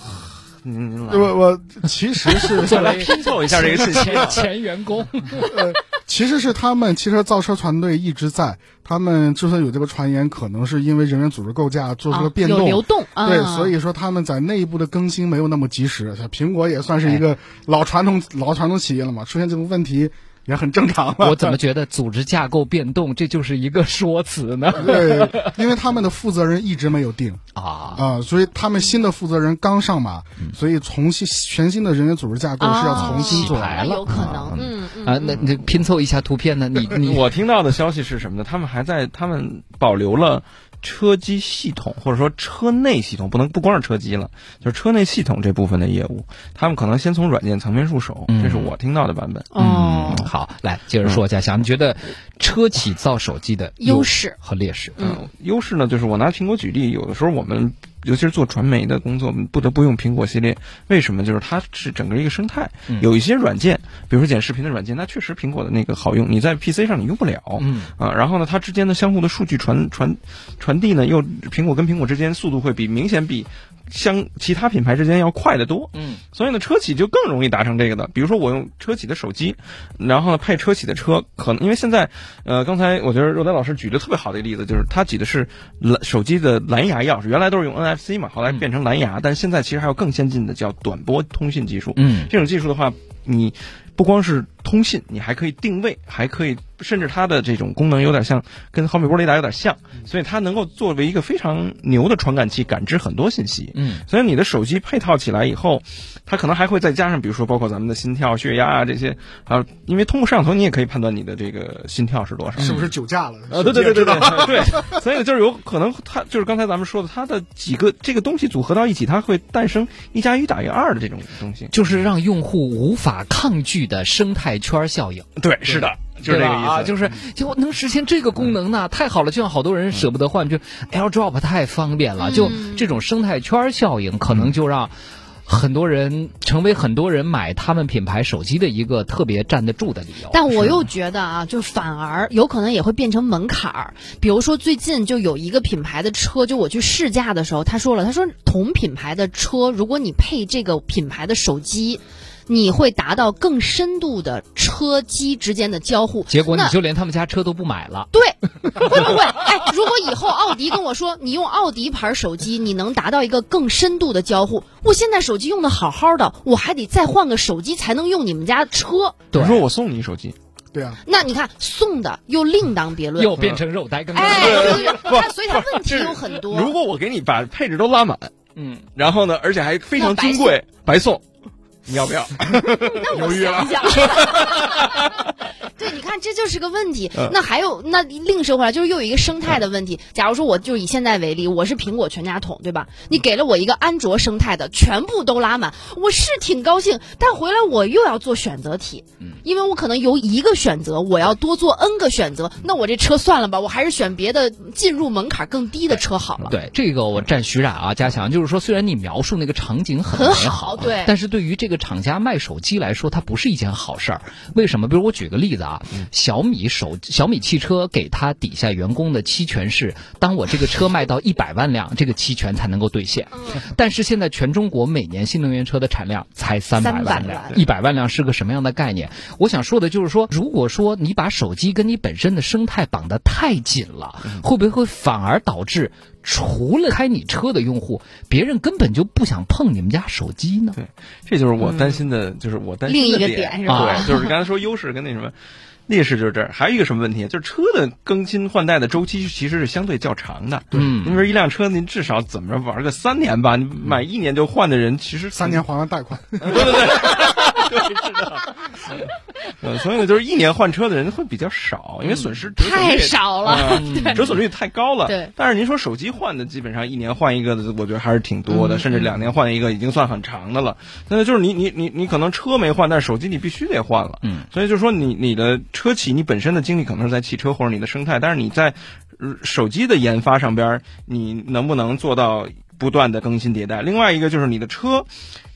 我我其实是 再来拼凑一下这个事情前前员工，呃，其实是他们汽车造车团队一直在，他们之所以有这个传言，可能是因为人员组织构架做出了变动。流动啊，对，所以说他们在内部的更新没有那么及时。像苹果也算是一个老传统、老传统企业了嘛，出现这种问题也很正常了。我怎么觉得组织架构变动这就是一个说辞呢？对，因为他们的负责人一直没有定啊，啊、所以他们新的负责人刚上马，所以重新全新的人员组织架构是要重新做的。洗牌了有可能，嗯嗯啊，那那拼凑一下图片呢？你你我听到的消息是什么呢？他们还在，他们保留了车机系统或者说车内系统，不能不光是车机了，就是车内系统这部分的业务，他们可能先从软件层面入手，嗯这是我听到的版本。哦嗯，，好，来接着说，嘉翔，你觉得车企造手机的优势和劣势？嗯，优势呢，就是我拿苹果举例，有的时候我们尤其是做传媒的工作，我们不得不用苹果系列。为什么？就是它是整个一个生态，嗯有一些软件，比如说剪视频的软件，那确实苹果的那个好用，你在 PC 上你用不了。嗯啊，然后呢，它之间的相互的数据传传传递呢，又苹果跟苹果之间速度会比明显比相其他品牌之间要快得多。嗯所以呢，车企就更容易达成这个的。比如说，我用车企的手机，然后呢配车企的车，可能因为现在，呃，刚才我觉得若丹老师举的特别好的一个例子，就是他举的是蓝手机的蓝牙钥匙，原来都是用 NFC 嘛，后来变成蓝牙，但现在其实还有更先进的叫短波通信技术。嗯这种技术的话，你不光是通信，你还可以定位，还可以甚至它的这种功能有点像跟毫米波雷达有点像，所以它能够作为一个非常牛的传感器，感知很多信息。嗯，所以你的手机配套起来以后，它可能还会再加上，比如说包括咱们的心跳、血压啊这些啊，因为通过摄像头你也可以判断你的这个心跳是多少。是不是酒驾了？啊，对对对对对 对，所以就是有可能，它就是刚才咱们说的，它的几个这个东西组合到一起，它会诞生一加一大于二的这种东西。就是让用户无法抗拒的生态圈效应。对，是的，就是这个意思。啊，就是就能实现这个功能呢，太好了！就像好多人舍不得换，就 AirDrop 太方便了，就这种生态圈效应，可能就让。很多人成为很多人买他们品牌手机的一个特别站得住的理由。但我又觉得啊，就反而有可能也会变成门槛儿。比如说最近就有一个品牌的车，就我去试驾的时候，他说了，他说同品牌的车，如果你配这个品牌的手机。你会达到更深度的车机之间的交互，结果你就连他们家车都不买了。对，会不会？哎，如果以后奥迪跟我说你用奥迪牌手机，你能达到一个更深度的交互，我现在手机用的好好的，我还得再换个手机才能用你们家车。对比如说我送你手机，对啊，那你看送的又另当别论。又变成肉呆，刚刚哎，对对对对它所以它问题有很多。如果我给你把配置都拉满，嗯，然后呢，而且还非常金贵，白送，你要不要？那我想想。对，你看这就是个问题。嗯那还有，那另说回来，就是又有一个生态的问题。假如说我就以现在为例，我是苹果全家桶，对吧？你给了我一个安卓生态的，全部都拉满，我是挺高兴，但回来我又要做选择题，因为我可能由一个选择，我要多做 N 个选择，那我这车算了吧，我还是选别的进入门槛更低的车好了。对这个我占徐冉啊，加强就是说，虽然你描述那个场景很很美好对但是对于这个厂家卖手机来说，它不是一件好事儿。为什么？比如我举个例子啊，小米手小米汽车给他底下员工的期权是，当我这个车卖到 一百万辆，这个期权才能够兑现。但是现在全中国每年新能源车的产量才三百万辆，一百万辆是个什么样的概念？我想说的就是说，如果说你把手机跟你本身的生态绑得太紧了，会不会反而导致除了开你车的用户，别人根本就不想碰你们家手机呢？对，这就是我担心的，就是我担心的另一个点点是吧对，就是刚才说优势跟那什么。劣势就是这儿，还有一个什么问题？就是车的更新换代的周期其实是相对较长的。对您说一辆车，您至少怎么着玩个三年吧？你买一年就换的人，其实三年还完贷款，对 对对，对 是的。呃，所以呢，就是一年换车的人会比较少，因为损失太少了啊折损率太高了。对但是您说手机换的，基本上一年换一个的，我觉得还是挺多的，甚至两年换一个已经算很长的了。那就是你你你你可能车没换，但是手机你必须得换了。嗯，所以就是说你你的车企你本身的精力可能是在汽车或者你的生态，但是你在呃手机的研发上边，你能不能做到不断的更新迭代？另外一个就是你的车。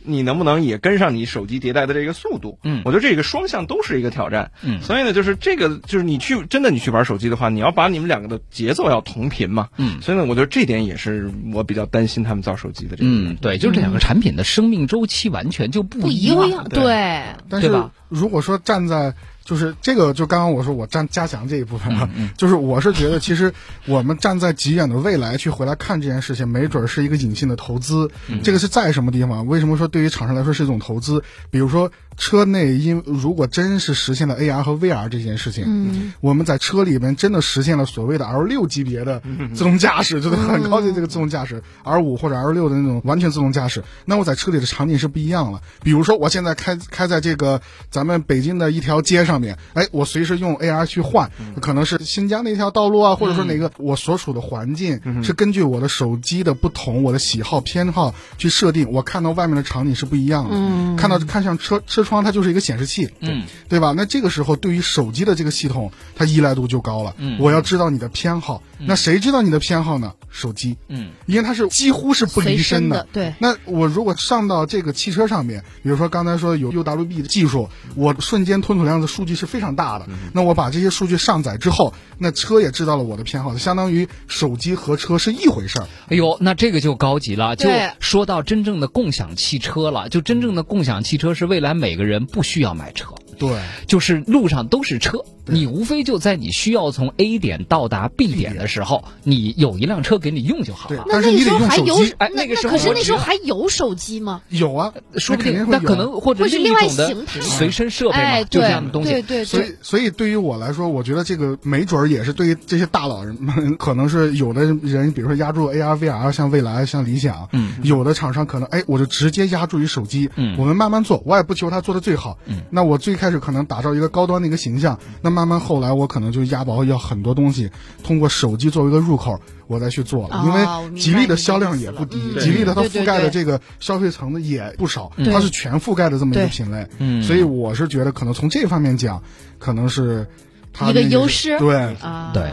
你能不能也跟上你手机迭代的这个速度？嗯我觉得这个双向都是一个挑战。嗯所以呢，就是这个，就是你去真的你去玩手机的话，你要把你们两个的节奏要同频嘛。嗯所以呢，我觉得这点也是我比较担心他们造手机的这个。嗯，对，就是这两个产品的生命周期完全就不不一样。一样，对对。但是对吧如果说站在就是这个，就刚刚我说我站加强这一部分啊，就是我是觉得其实我们站在极远的未来去回来看这件事情，没准是一个隐性的投资。这个是在什么地方？为什么说对于厂商来说是一种投资？比如说车内，因如果真是实现了 AR 和 VR 这件事情，嗯，我们在车里面真的实现了所谓的 L 六级别的自动驾驶，就是很高级这个自动驾驶，R 五或者 L 六的那种完全自动驾驶。那我在车里的场景是不一样了。比如说，我现在开开在这个咱们北京的一条街上面，哎，我随时用 AR 去换，可能是新疆那条道路啊，或者说哪个我所处的环境是根据我的手机的不同，我的喜好偏好去设定，我看到外面的场景是不一样的。嗯看到看向车车窗，它就是一个显示器，嗯，对吧？那这个时候，对于手机的这个系统，它依赖度就高了。嗯我要知道你的偏好，那谁知道你的偏好呢？手机，嗯，因为它是几乎是不离随身身的对那我如果上到这个汽车上面，比如说刚才说有 UWB 的技术，我瞬间吞吐量的数据是非常大的。那我把这些数据上载之后，那车也知道了我的偏好，相当于手机和车是一回事儿。哎呦，那这个就高级了，就说到真正的共享汽车了。就真正的共享汽车是未来每每个人不需要买车，对，就是路上都是车，你无非就在你需要从 A 点到达 B 点点的时候，你有一辆车给你用就好了。对但是你得那那时候用手机还有那哎那个时候可是那时候还有手机吗？有啊，说不定那可能或者会是另外形态随身设备嘛，哎，就这对样的东西。对对对，所以，所以对于我来说，我觉得这个没准儿也是对于这些大佬人们，可能是有的人，比如说压住 AR、VR，像蔚来、像理想，嗯，有的厂商可能，哎，我就直接压住于手机，嗯我们慢慢做，我也不求他做的最好，嗯，那我最开始可能打造一个高端的一个形象，那慢慢后来我可能就押宝要很多东西，通过手机作为一个入口，我再去做了，哦因为吉利的销量也不低，吉利的它覆盖的这个消费层的也不少，它是全覆盖的这么一个品类，嗯所以我是觉得可能从这方面讲，可能是它一个优势。对，啊，对，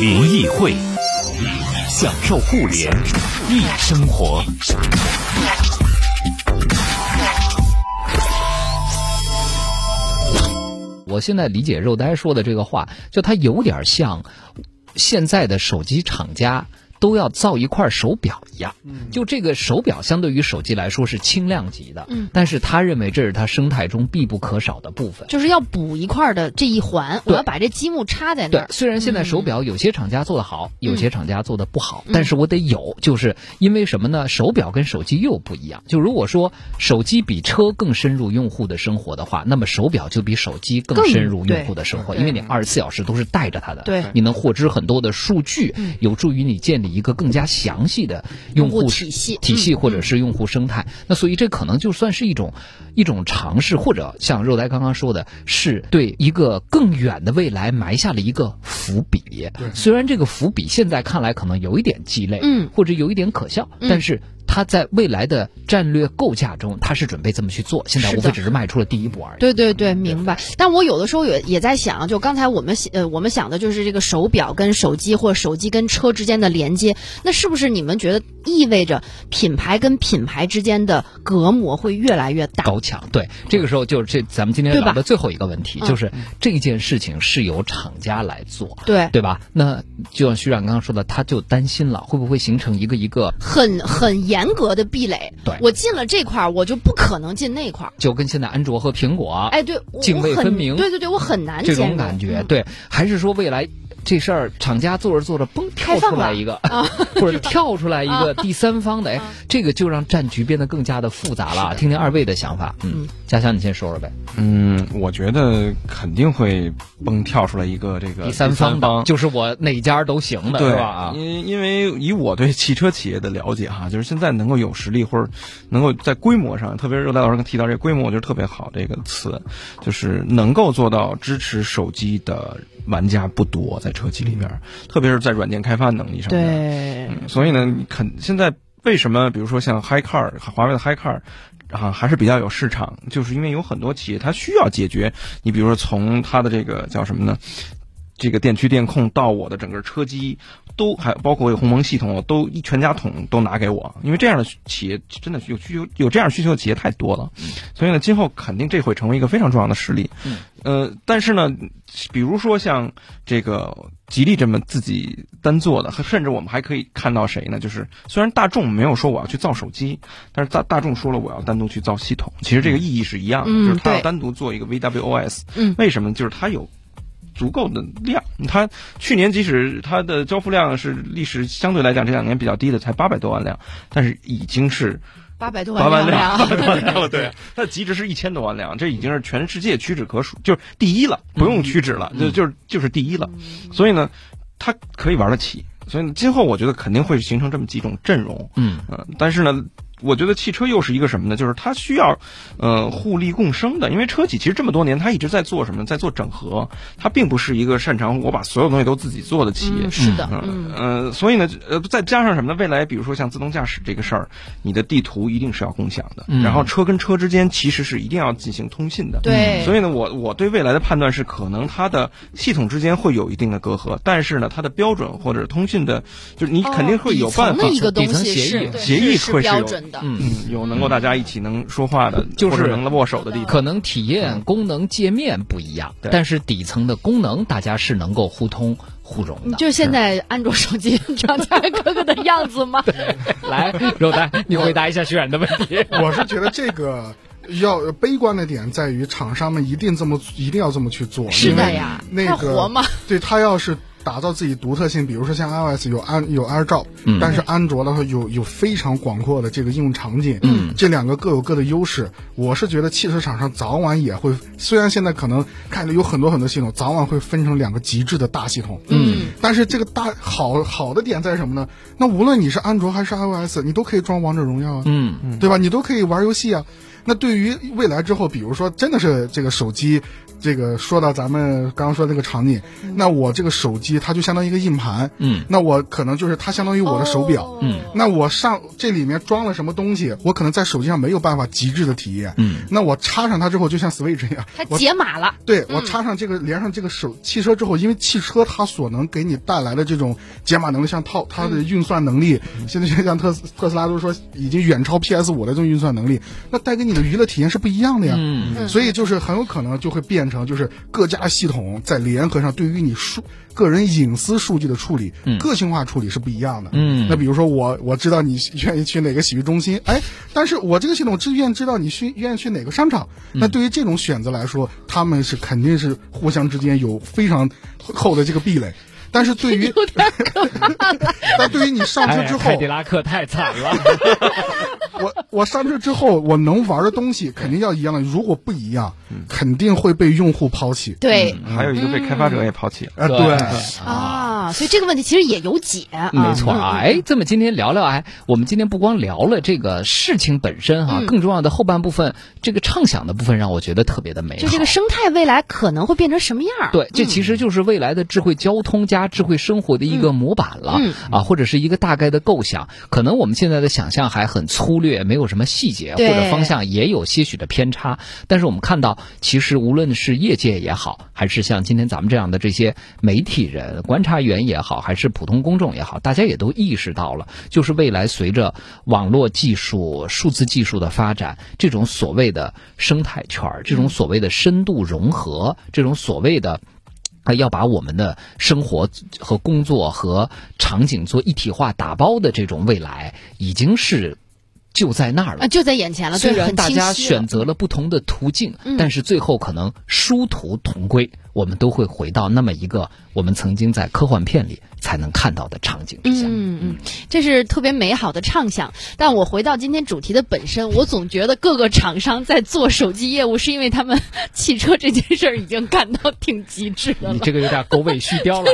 联谊会，享受互联易生活。我现在理解肉呆说的这个话，就它有点像现在的手机厂家。都要造一块手表一样，就这个手表相对于手机来说是轻量级的，嗯。但是他认为这是他生态中必不可少的部分。就是要补一块的这一环，我要把这积木插在那对儿，。虽然现在手表有些厂家做得好，有些厂家做得不好，嗯。但是我得有，就是因为什么呢？手表跟手机又不一样。就如果说手机比车更深入用户的生活的话，那么手表就比手机更更深入用户的生活，因为你二十四小时都是带着它的，对。你能获知很多的数据，嗯。有助于你建立一个更加详细的用户体系体系嗯或者是用户生态。那所以这可能就算是一种一种尝试，或者像肉呆刚刚说的，是对一个更远的未来埋下了一个伏笔。虽然这个伏笔现在看来可能有一点鸡肋，嗯或者有一点可笑，嗯但是。它在未来的战略构架中，他是准备这么去做，现在无非只是迈出了第一步而已。对对对，明白。但我有的时候也也在想，就刚才我们呃我们想的就是这个手表跟手机或者手机跟车之间的连接，那是不是你们觉得意味着品牌跟品牌之间的隔膜会越来越大？高强，对，这个时候就是这咱们今天聊的最后一个问题，嗯就是这件事情是由厂家来做，对，对吧？那就像徐冉刚刚说的，他就担心了，会不会形成一个一个，很很严格的壁垒。对我进了这块儿，我就不可能进那块儿。就跟现在安卓和苹果，哎，对，我泾渭分明对对对，我很难这种感觉，嗯对，还是说未来这事儿厂家做着做着，嘣跳出来一个，啊。或者跳出来一个第三方的，哎，这个就让战局变得更加的复杂了。听听二位的想法，嗯，嘉祥你先说说呗。嗯，我觉得肯定会蹦跳出来一个这个第三方就是我哪家都行的，对是吧？啊，因因为以我对汽车企业的了解哈，就是现在能够有实力或者能够在规模上，特别是热带老师刚提到这个规模，我觉得特别好这个词，就是能够做到支持手机的玩家不多，在车企里边，特别是在软件开发能力上面。对，嗯，所以呢，你肯现在为什么比如说像 HiCar 华为的 HiCar 啊还是比较有市场，就是因为有很多企业它需要解决，你比如说从它的这个叫什么呢？这个电驱电控到我的整个车机，都还包括有鸿蒙系统，都一全家桶都拿给我，因为这样的企业真的有需求，有这样需求的企业太多了，所以呢，今后肯定这会成为一个非常重要的实力。嗯，呃，但是呢，比如说像这个吉利这么自己单做的，甚至我们还可以看到谁呢？就是虽然大众没有说我要去造手机，但是大大众说了我要单独去造系统，其实这个意义是一样的，嗯就是他要单独做一个 VWOS。嗯为什么？就是它有。足够的量，它去年即使它的交付量是历史相对来讲这两年比较低的，才八百多万辆，但是已经是八百多八万辆，八百多万辆，对，它的极值是一千多万辆，这已经是全世界屈指可数，就是第一了，不用屈指了，就就是就是第一了。所以呢，它可以玩得起，所以呢，今后我觉得肯定会形成这么几种阵容，嗯。嗯、但是呢。我觉得汽车又是一个什么呢？就是它需要，呃，互利共生的。因为车企其实这么多年，它一直在做什么？在做整合。它并不是一个擅长我把所有东西都自己做的企业。嗯，是的，嗯嗯，呃，所以呢，呃，再加上什么呢？未来比如说像自动驾驶这个事儿，你的地图一定是要共享的，嗯然后车跟车之间其实是一定要进行通信的。对，所以呢，我我对未来的判断是，可能它的系统之间会有一定的隔阂，但是呢，它的标准或者通信的，就是你肯定会有办法哦底层的一个东西是协议协议会是有的，嗯。嗯，有能够大家一起能说话的，就是能握手的地方。可能体验、功能、界面不一样，对但是底层的功能大家是能够互通互融的。就现在安卓手机厂家哥哥的样子吗？来，肉蛋，你回答一下徐冉的问题。我是觉得这个要悲观的点在于，厂商们一定这么一定要这么去做，是因为的呀，那个，对他要是打造自己独特性，比如说像 iOS 有安有 AirDrop，、嗯但是安卓的话有有非常广阔的这个应用场景，嗯这两个各有各的优势。我是觉得汽车厂商早晚也会，虽然现在可能看着有很多很多系统，早晚会分成两个极致的大系统，嗯，但是这个大好好的点在什么呢？那无论你是安卓还是 iOS，你都可以装王者荣耀啊，嗯对吧？你都可以玩游戏啊。那对于未来之后，比如说真的是这个手机，这个说到咱们刚刚说这个场景，那我这个手机它就相当于一个硬盘，嗯那我可能就是它相当于我的手表，哦嗯。那我上这里面装了什么东西，我可能在手机上没有办法极致的体验，嗯，那我插上它之后，就像 Switch 一样，它我解码了，对我插上这个连上这个手汽车之后，因为汽车它所能给你带来的这种解码能力，像套它的运算能力，现在像特斯特斯拉都说已经远超 PS 五的这种运算能力，那带给你的娱乐体验是不一样的呀。嗯所以就是很有可能就会变成就是各家系统在联合上对于你数个人隐私数据的处理，嗯个性化处理是不一样的。嗯那比如说我我知道你愿意去哪个洗浴中心，哎，但是我这个系统只愿知道你去愿意去哪个商场。嗯那对于这种选择来说，他们是肯定是互相之间有非常厚的这个壁垒。但是对于，但对于你上车哎之后，凯迪拉克太惨了。我我上车之后，我能玩的东西肯定要一样的，如果不一样，肯定会被用户抛弃。对还有一个被开发者也抛弃了。啊，对对，啊，所以这个问题其实也有解啊，没错啊，嗯哎，这么今天聊聊，哎，我们今天不光聊了这个事情本身哈、嗯更重要的后半部分，这个畅想的部分让我觉得特别的美好。就这个生态未来可能会变成什么样？对，这其实就是未来的智慧交通加智慧生活的一个模板了、嗯啊，或者是一个大概的构想。可能我们现在的想象还很粗略，没有什么细节，或者方向也有些许的偏差。但是我们看到，其实无论是业界也好，还是像今天咱们这样的这些媒体人、观察员也好，还是普通公众也好，大家也都意识到了，就是未来随着网络技术、数字技术的发展，这种所谓的生态圈儿，这种所谓的深度融合，这种所谓的。啊，要把我们的生活和工作和场景做一体化打包的这种未来，已经是就在那儿了。啊，。就在眼前了，虽然大家选择了不同的途径，嗯。但是最后可能殊途同归，我们都会回到那么一个我们曾经在科幻片里才能看到的场景之下。嗯嗯，这是特别美好的畅想。但我回到今天主题的本身，我总觉得各个厂商在做手机业务，是因为他们汽车这件事儿已经干到挺极致的了。你这个有点狗尾续貂了。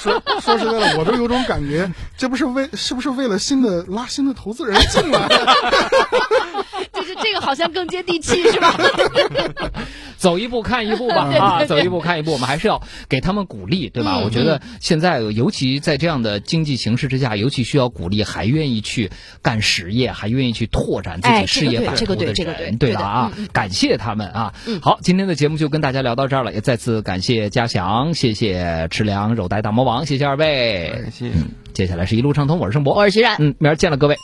说说实在的，我都有种感觉，这不是为是不是为了新的拉新的投资人进来？就是这个好像更接地气，是吧？走一步看一步吧啊，走一步看一步，我们还是要给他们鼓励，对吧？嗯我觉得现在尤其在这样的经济形势之下，尤其需要鼓励还愿意去干实业，还愿意去拓展自己哎事业版这个图的对这个对人，这个对对的啊嗯嗯，感谢他们啊嗯。好，今天的节目就跟大家聊到这儿了，也再次感谢嘉祥，谢谢吃粮、肉带大魔王，谢谢二位。谢谢。接下来是一路畅通，我是盛博，我是徐冉。嗯，明儿见了各位。